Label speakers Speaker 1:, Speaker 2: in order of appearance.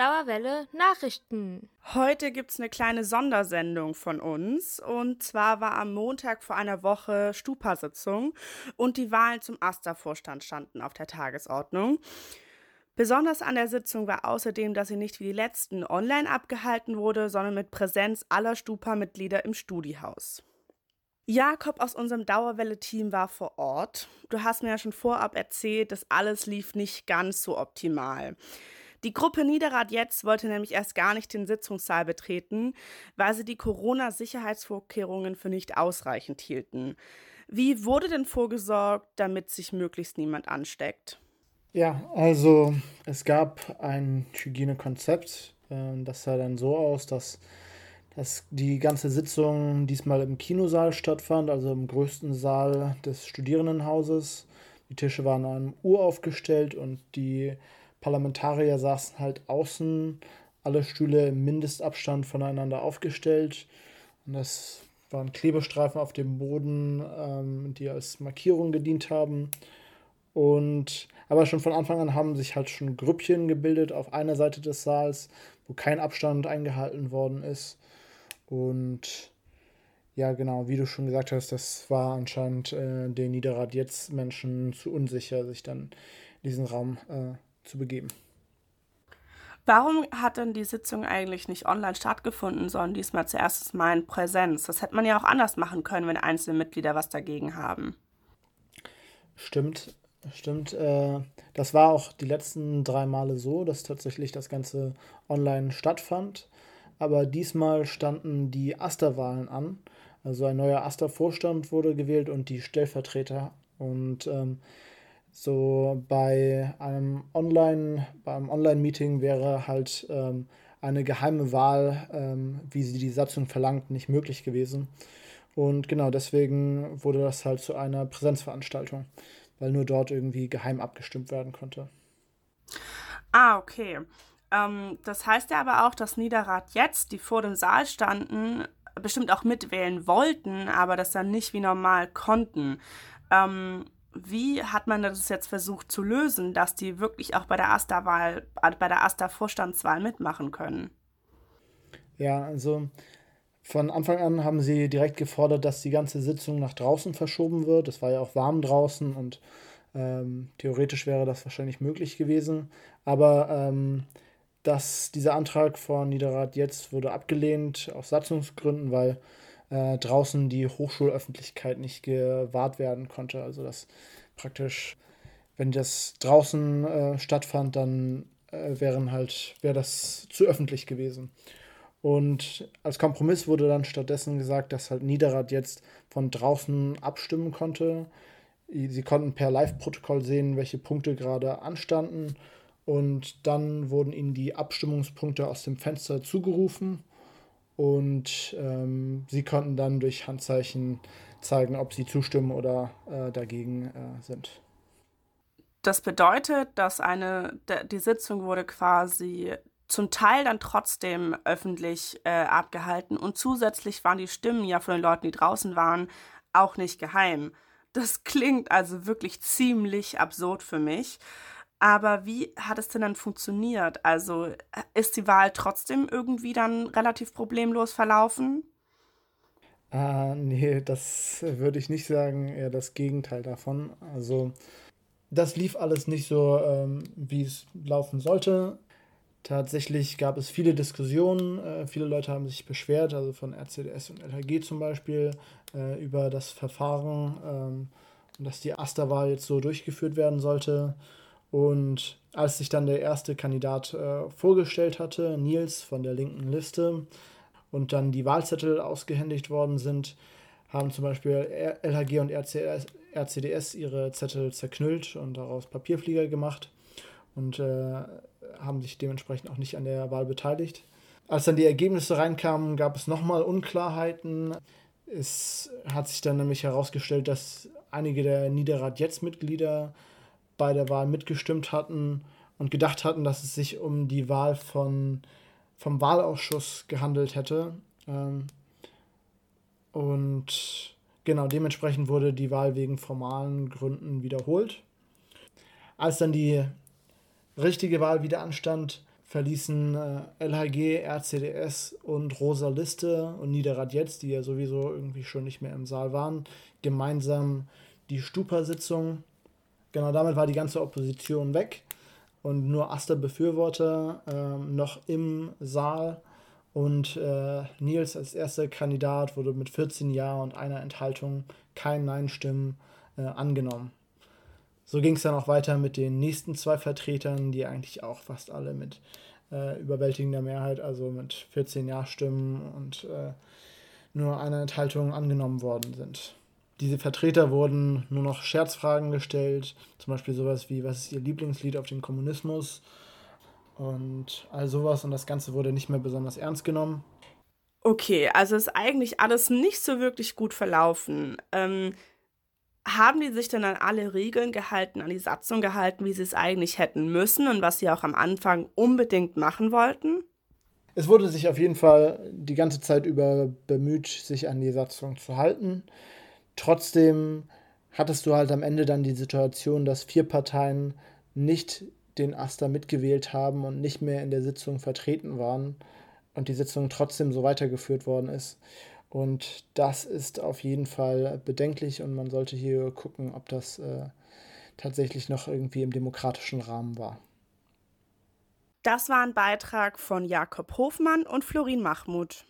Speaker 1: Dauerwelle Nachrichten.
Speaker 2: Heute gibt es eine kleine Sondersendung von uns. Und zwar war am Montag vor einer Woche Stupa-Sitzung und die Wahlen zum AStA-Vorstand standen auf der Tagesordnung. Besonders an der Sitzung war außerdem, dass sie nicht wie die letzten online abgehalten wurde, sondern mit Präsenz aller Stupa-Mitglieder im Studihaus. Jakob aus unserem Dauerwelle-Team war vor Ort. Du hast mir ja schon vorab erzählt, dass alles lief nicht ganz so optimal. Die Gruppe Niederrad jetzt wollte nämlich erst gar nicht den Sitzungssaal betreten, weil sie die Corona-Sicherheitsvorkehrungen für nicht ausreichend hielten. Wie wurde denn vorgesorgt, damit sich möglichst niemand ansteckt?
Speaker 3: Ja, also es gab ein Hygienekonzept. Äh, das sah dann so aus, dass dass die ganze Sitzung diesmal im Kinosaal stattfand, also im größten Saal des Studierendenhauses. Die Tische waren an einem Uhr aufgestellt und die Parlamentarier saßen halt außen, alle Stühle im Mindestabstand voneinander aufgestellt. Und das waren Klebestreifen auf dem Boden, ähm, die als Markierung gedient haben. Und aber schon von Anfang an haben sich halt schon Grüppchen gebildet auf einer Seite des Saals, wo kein Abstand eingehalten worden ist. Und ja, genau, wie du schon gesagt hast, das war anscheinend äh, den Niederrad jetzt Menschen zu unsicher, sich dann diesen Raum äh, zu begeben.
Speaker 2: Warum hat denn die Sitzung eigentlich nicht online stattgefunden, sondern diesmal zuerst mal in Präsenz? Das hätte man ja auch anders machen können, wenn einzelne Mitglieder was dagegen haben.
Speaker 3: Stimmt, stimmt. Äh, das war auch die letzten drei Male so, dass tatsächlich das Ganze online stattfand aber diesmal standen die Asterwahlen an. Also ein neuer Aster-Vorstand wurde gewählt und die Stellvertreter. Und ähm, so bei einem Online, beim Online-Meeting wäre halt ähm, eine geheime Wahl, ähm, wie sie die Satzung verlangt, nicht möglich gewesen. Und genau deswegen wurde das halt zu einer Präsenzveranstaltung, weil nur dort irgendwie geheim abgestimmt werden konnte.
Speaker 2: Ah, okay. Ähm, das heißt ja aber auch, dass Niederrad jetzt, die vor dem Saal standen, bestimmt auch mitwählen wollten, aber das dann nicht wie normal konnten. Ähm, wie hat man das jetzt versucht zu lösen, dass die wirklich auch bei der AStA-Wahl, äh, bei der AStA-Vorstandswahl mitmachen können?
Speaker 3: Ja, also von Anfang an haben sie direkt gefordert, dass die ganze Sitzung nach draußen verschoben wird. Es war ja auch warm draußen und ähm, theoretisch wäre das wahrscheinlich möglich gewesen. Aber ähm, dass dieser Antrag von Niederrad jetzt wurde abgelehnt aus Satzungsgründen, weil äh, draußen die Hochschulöffentlichkeit nicht gewahrt werden konnte. Also dass praktisch, wenn das draußen äh, stattfand, dann äh, wären halt, wäre das zu öffentlich gewesen. Und als Kompromiss wurde dann stattdessen gesagt, dass halt Niederrad jetzt von draußen abstimmen konnte. Sie konnten per Live-Protokoll sehen, welche Punkte gerade anstanden und dann wurden ihnen die Abstimmungspunkte aus dem Fenster zugerufen und ähm, sie konnten dann durch Handzeichen zeigen, ob sie zustimmen oder äh, dagegen äh, sind.
Speaker 2: Das bedeutet, dass eine, die Sitzung wurde quasi zum Teil dann trotzdem öffentlich äh, abgehalten und zusätzlich waren die Stimmen ja von den Leuten, die draußen waren, auch nicht geheim. Das klingt also wirklich ziemlich absurd für mich. Aber wie hat es denn dann funktioniert? Also ist die Wahl trotzdem irgendwie dann relativ problemlos verlaufen?
Speaker 3: Ah, nee, das würde ich nicht sagen. Eher das Gegenteil davon. Also, das lief alles nicht so, ähm, wie es laufen sollte. Tatsächlich gab es viele Diskussionen. Äh, viele Leute haben sich beschwert, also von RCDS und LHG zum Beispiel, äh, über das Verfahren ähm, und dass die Asterwahl jetzt so durchgeführt werden sollte. Und als sich dann der erste Kandidat äh, vorgestellt hatte, Nils von der linken Liste, und dann die Wahlzettel ausgehändigt worden sind, haben zum Beispiel LHG und RCDS, RCDS ihre Zettel zerknüllt und daraus Papierflieger gemacht und äh, haben sich dementsprechend auch nicht an der Wahl beteiligt. Als dann die Ergebnisse reinkamen, gab es nochmal Unklarheiten. Es hat sich dann nämlich herausgestellt, dass einige der Niederrad-Jetzt-Mitglieder bei der Wahl mitgestimmt hatten und gedacht hatten, dass es sich um die Wahl von, vom Wahlausschuss gehandelt hätte. Ähm, und genau dementsprechend wurde die Wahl wegen formalen Gründen wiederholt. Als dann die richtige Wahl wieder anstand, verließen äh, LHG, RCDS und Rosa Liste und Niederrad jetzt, die ja sowieso irgendwie schon nicht mehr im Saal waren, gemeinsam die Stupa-Sitzung. Genau damit war die ganze Opposition weg und nur Aster-Befürworter äh, noch im Saal. Und äh, Nils als erster Kandidat wurde mit 14 Ja und einer Enthaltung, kein Nein-Stimmen, äh, angenommen. So ging es dann auch weiter mit den nächsten zwei Vertretern, die eigentlich auch fast alle mit äh, überwältigender Mehrheit, also mit 14 Ja-Stimmen und äh, nur einer Enthaltung angenommen worden sind. Diese Vertreter wurden nur noch Scherzfragen gestellt, zum Beispiel sowas wie, was ist ihr Lieblingslied auf den Kommunismus und all sowas und das Ganze wurde nicht mehr besonders ernst genommen.
Speaker 2: Okay, also ist eigentlich alles nicht so wirklich gut verlaufen. Ähm, haben die sich denn an alle Regeln gehalten, an die Satzung gehalten, wie sie es eigentlich hätten müssen und was sie auch am Anfang unbedingt machen wollten?
Speaker 3: Es wurde sich auf jeden Fall die ganze Zeit über bemüht, sich an die Satzung zu halten. Trotzdem hattest du halt am Ende dann die Situation, dass vier Parteien nicht den Aster mitgewählt haben und nicht mehr in der Sitzung vertreten waren und die Sitzung trotzdem so weitergeführt worden ist. Und das ist auf jeden Fall bedenklich und man sollte hier gucken, ob das äh, tatsächlich noch irgendwie im demokratischen Rahmen war.
Speaker 2: Das war ein Beitrag von Jakob Hofmann und Florin Mahmud.